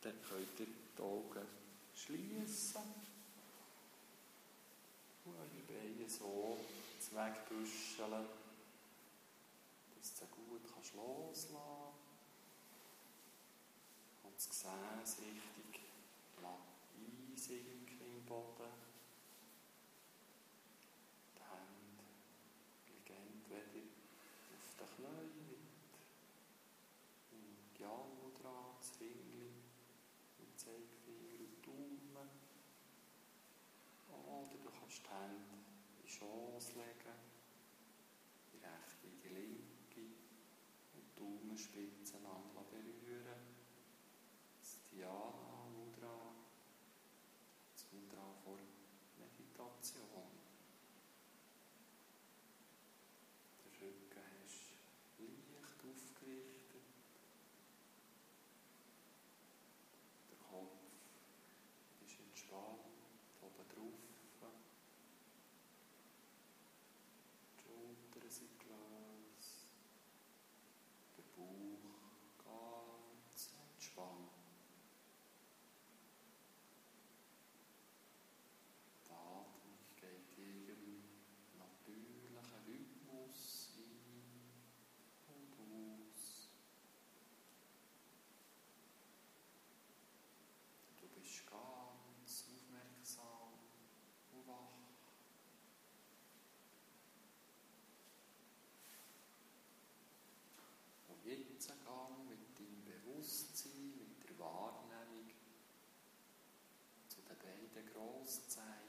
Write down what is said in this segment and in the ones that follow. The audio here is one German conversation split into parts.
Dann könnt ihr die Augen schließen und eure Beine so wegbüscheln, dass du gut kannst loslassen kannst. Und das Gesäß richtig einsinken im Boden. Kannst die Hände in die Schoß legen, die rechte in die linke und die Daumenspitzen aneinander berühren. Das Dhyana zu den beiden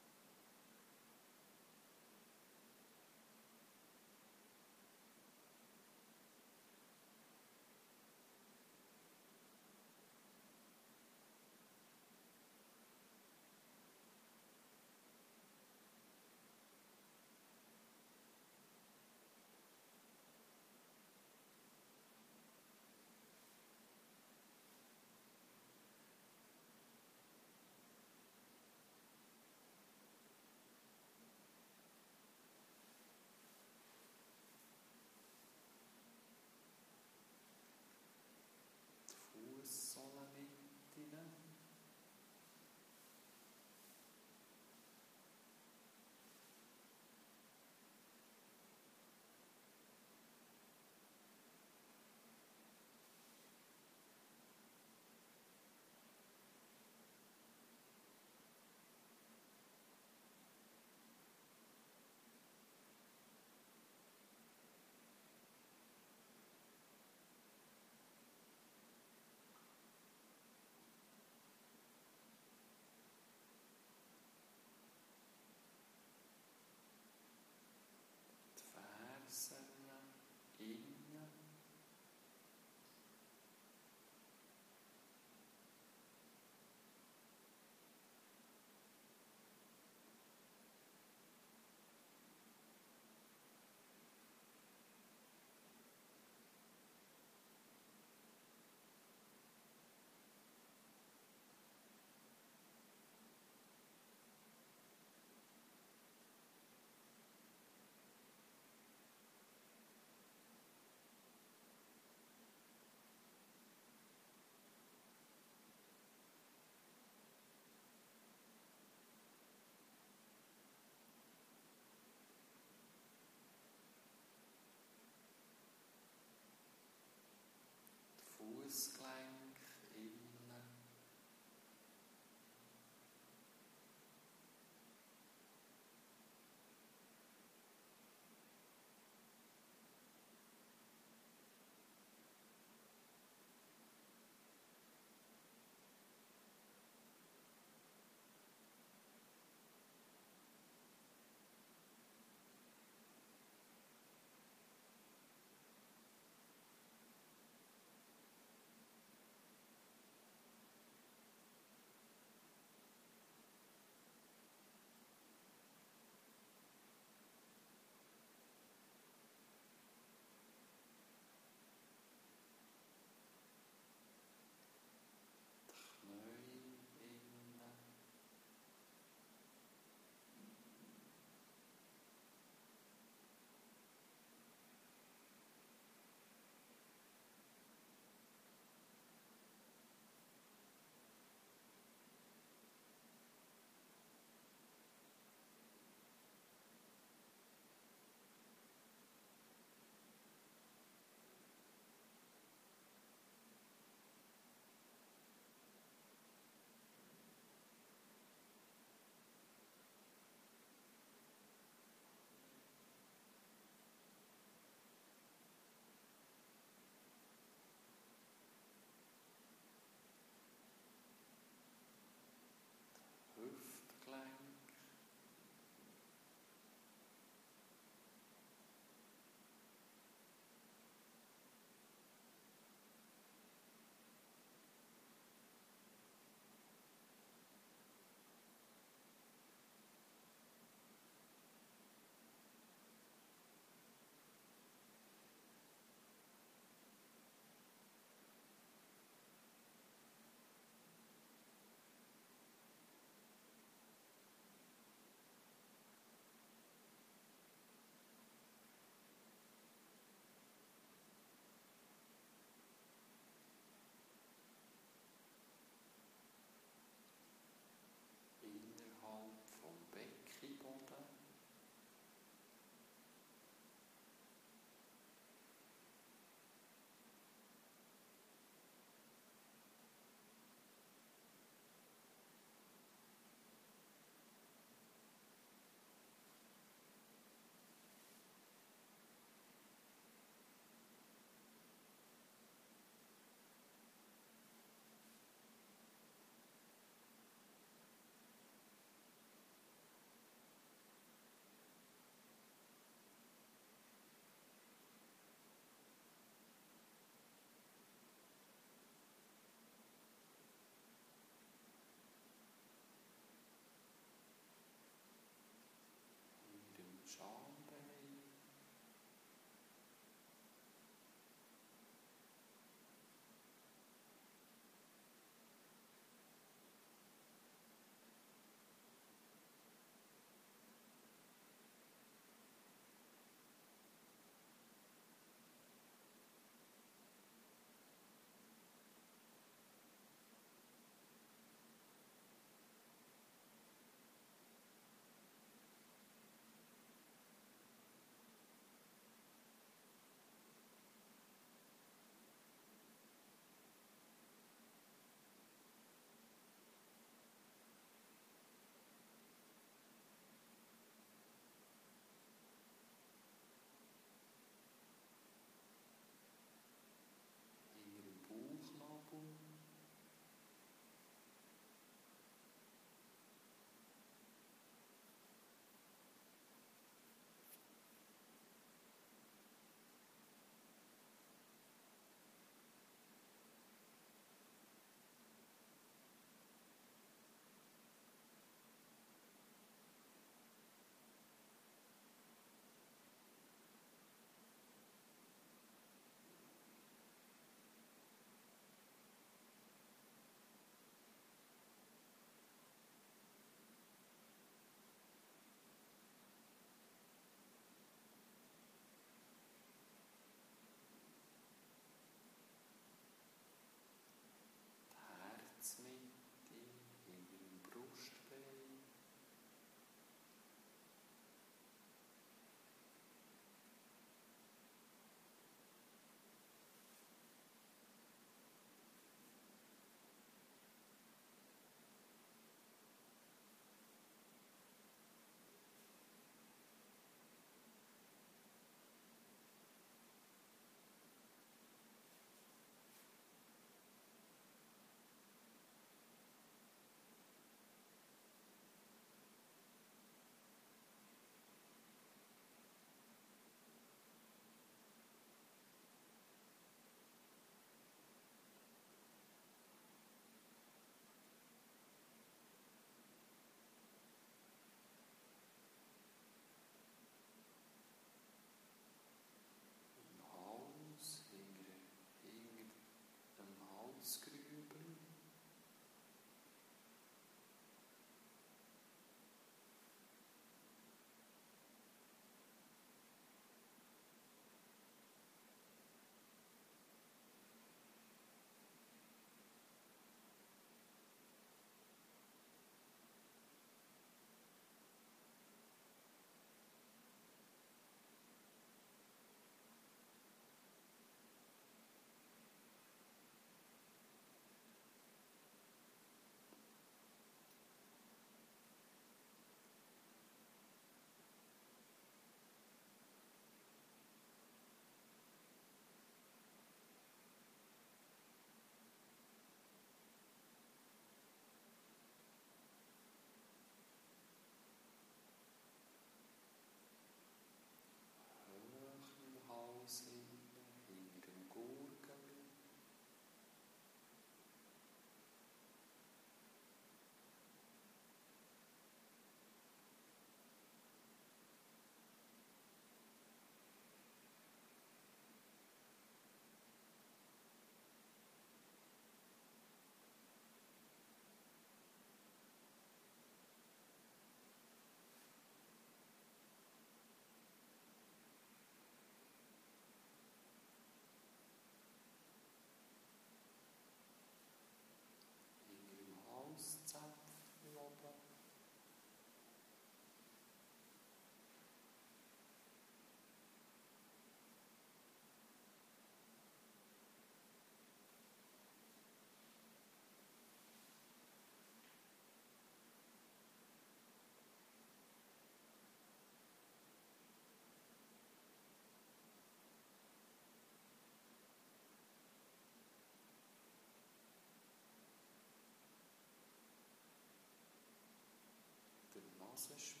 conférence.